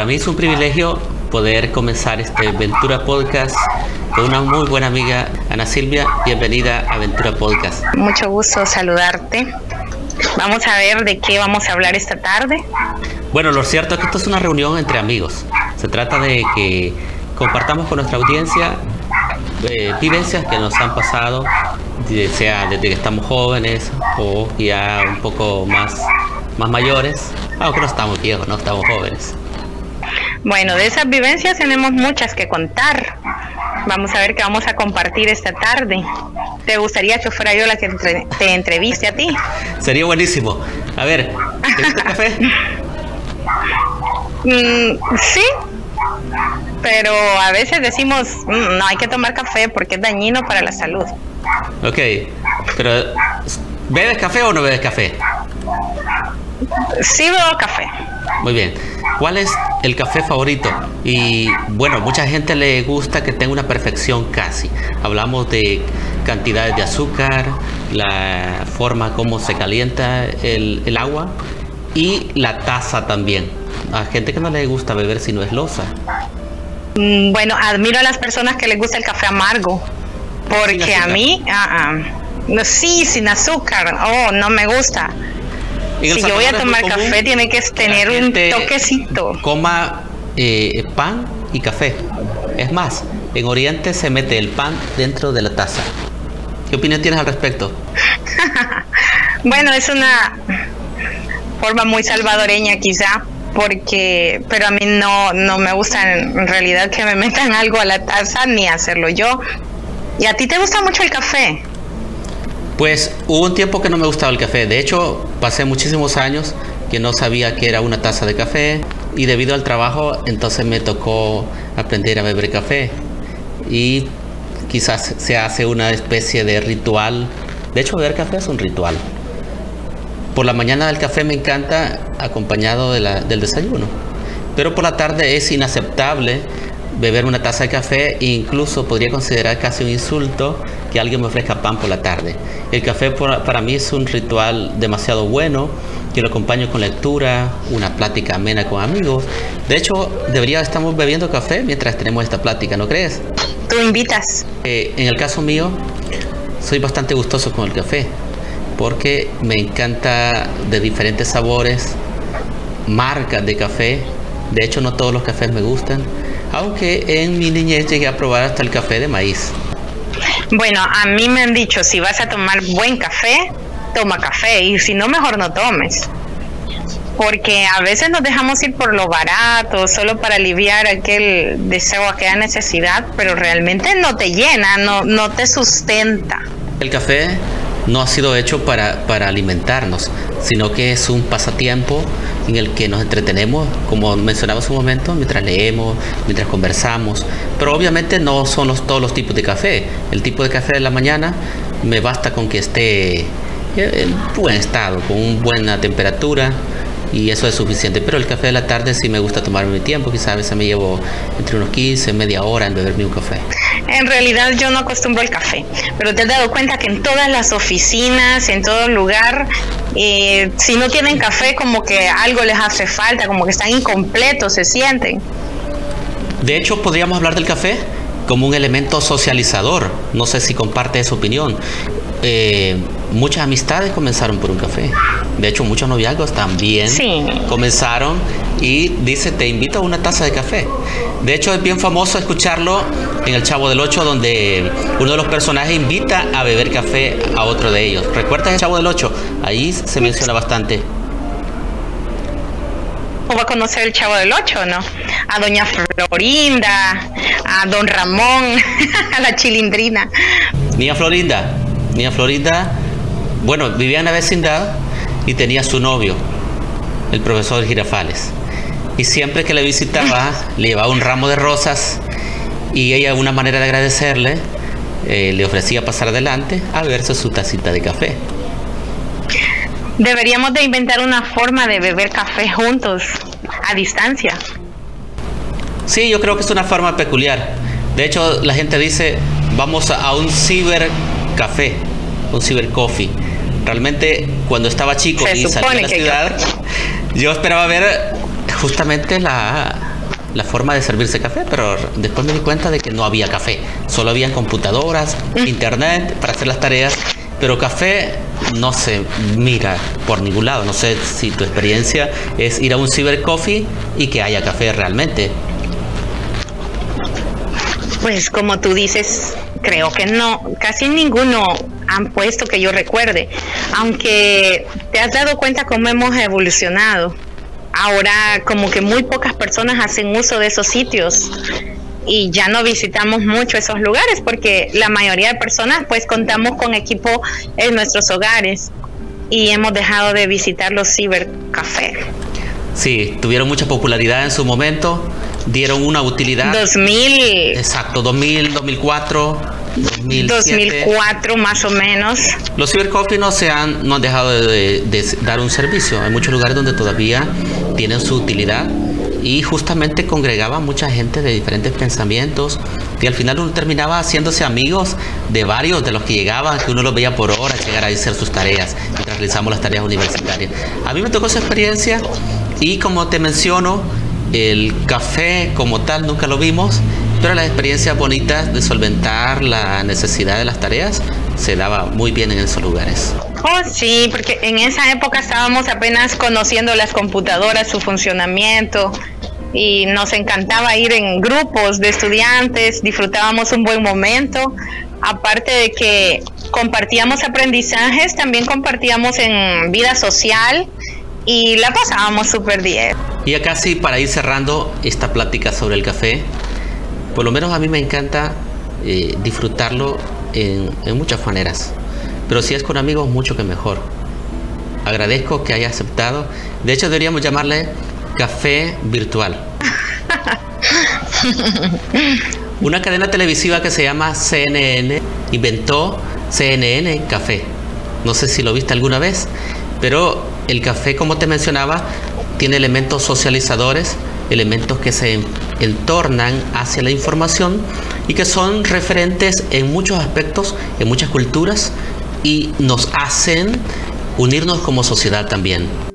para mí es un privilegio poder comenzar este Ventura Podcast con una muy buena amiga, Ana Silvia. Bienvenida a Ventura Podcast. Mucho gusto saludarte. Vamos a ver de qué vamos a hablar esta tarde. Bueno, lo cierto es que esto es una reunión entre amigos. Se trata de que compartamos con nuestra audiencia eh, vivencias que nos han pasado, sea desde que estamos jóvenes o ya un poco más, más mayores, aunque no estamos viejos, no estamos jóvenes. Bueno, de esas vivencias tenemos muchas que contar. Vamos a ver qué vamos a compartir esta tarde. ¿Te gustaría que fuera yo la que te entreviste a ti? Sería buenísimo. A ver, ¿te café? Mm, sí, pero a veces decimos, mm, no hay que tomar café porque es dañino para la salud. Ok, pero ¿bebes café o no bebes café? Sí bebo café. Muy bien. ¿Cuál es el café favorito? Y bueno, mucha gente le gusta que tenga una perfección casi. Hablamos de cantidades de azúcar, la forma como se calienta el, el agua y la taza también. A gente que no le gusta beber si no es losa. Mm, bueno, admiro a las personas que les gusta el café amargo, porque a mí, ah, ah, sí, sin azúcar, oh, no me gusta. Si yo voy a tomar café, tiene que tener un toquecito. Coma eh, pan y café. Es más, en Oriente se mete el pan dentro de la taza. ¿Qué opinión tienes al respecto? bueno, es una forma muy salvadoreña quizá, porque, pero a mí no, no me gusta en realidad que me metan algo a la taza ni hacerlo yo. ¿Y a ti te gusta mucho el café? Pues hubo un tiempo que no me gustaba el café. De hecho, pasé muchísimos años que no sabía que era una taza de café y debido al trabajo entonces me tocó aprender a beber café y quizás se hace una especie de ritual. De hecho, beber café es un ritual. Por la mañana el café me encanta acompañado del desayuno, pero por la tarde es inaceptable beber una taza de café e incluso podría considerar casi un insulto que alguien me ofrezca pan por la tarde. El café para mí es un ritual demasiado bueno, que lo acompaño con lectura, una plática amena con amigos. De hecho, debería estamos bebiendo café mientras tenemos esta plática, ¿no crees? Tú invitas. Eh, en el caso mío, soy bastante gustoso con el café porque me encanta de diferentes sabores, marcas de café. De hecho, no todos los cafés me gustan, aunque en mi niñez llegué a probar hasta el café de maíz. Bueno, a mí me han dicho, si vas a tomar buen café, toma café y si no, mejor no tomes. Porque a veces nos dejamos ir por lo barato, solo para aliviar aquel deseo, aquella necesidad, pero realmente no te llena, no, no te sustenta. El café no ha sido hecho para, para alimentarnos, sino que es un pasatiempo en el que nos entretenemos, como mencionaba hace un momento, mientras leemos, mientras conversamos. Pero obviamente no son los, todos los tipos de café. El tipo de café de la mañana me basta con que esté en buen estado, con una buena temperatura, y eso es suficiente. Pero el café de la tarde sí me gusta tomarme mi tiempo, quizás a veces me llevo entre unos 15, media hora en beberme un café. En realidad yo no acostumbro el café, pero te has dado cuenta que en todas las oficinas, en todo lugar, eh, si no tienen café como que algo les hace falta, como que están incompletos, se sienten. De hecho, podríamos hablar del café como un elemento socializador. No sé si comparte esa opinión. Eh, muchas amistades comenzaron por un café. De hecho, muchos noviazgos también comenzaron y dice, te invito a una taza de café. De hecho, es bien famoso escucharlo en El Chavo del Ocho, donde uno de los personajes invita a beber café a otro de ellos. ¿Recuerdas El Chavo del Ocho? Ahí se menciona bastante. ¿O va a conocer el Chavo del Ocho, no? A Doña Florinda, a Don Ramón, a la Chilindrina. Ni a Florinda. Niña Florinda, bueno, vivía en la vecindad y tenía su novio, el profesor Girafales. Y siempre que le visitaba, le llevaba un ramo de rosas y ella, una manera de agradecerle, eh, le ofrecía pasar adelante a verse su tacita de café. Deberíamos de inventar una forma de beber café juntos, a distancia. Sí, yo creo que es una forma peculiar. De hecho, la gente dice, vamos a un ciber café, un ciber coffee. Realmente cuando estaba chico y salí a la ciudad, yo esperaba ver justamente la, la forma de servirse café, pero después me di cuenta de que no había café, solo había computadoras, internet para hacer las tareas, pero café no se mira por ningún lado. No sé si tu experiencia es ir a un cyber coffee y que haya café realmente. Pues como tú dices, creo que no, casi ninguno han puesto que yo recuerde, aunque te has dado cuenta cómo hemos evolucionado. Ahora como que muy pocas personas hacen uso de esos sitios. Y ya no visitamos mucho esos lugares porque la mayoría de personas pues contamos con equipo en nuestros hogares. Y hemos dejado de visitar los cibercafés. Sí, tuvieron mucha popularidad en su momento, dieron una utilidad. 2000. Exacto, 2000, 2004. 2004 más o menos. Los cibercoffee no se han, no han dejado de, de dar un servicio. Hay muchos lugares donde todavía tienen su utilidad y justamente congregaba mucha gente de diferentes pensamientos y al final uno terminaba haciéndose amigos de varios de los que llegaban, que uno los veía por horas llegar a hacer sus tareas mientras realizamos las tareas universitarias. A mí me tocó esa experiencia y como te menciono, el café como tal nunca lo vimos, pero las experiencias bonitas de solventar la necesidad de las tareas se daba muy bien en esos lugares. Oh, sí, porque en esa época estábamos apenas conociendo las computadoras, su funcionamiento, y nos encantaba ir en grupos de estudiantes, disfrutábamos un buen momento, aparte de que compartíamos aprendizajes, también compartíamos en vida social y la pasábamos súper bien. Y acá sí, para ir cerrando esta plática sobre el café, por lo menos a mí me encanta eh, disfrutarlo en, en muchas maneras, pero si es con amigos mucho que mejor. Agradezco que haya aceptado. De hecho, deberíamos llamarle café virtual. Una cadena televisiva que se llama CNN inventó CNN Café. No sé si lo viste alguna vez, pero el café, como te mencionaba, tiene elementos socializadores, elementos que se entornan hacia la información y que son referentes en muchos aspectos, en muchas culturas y nos hacen unirnos como sociedad también.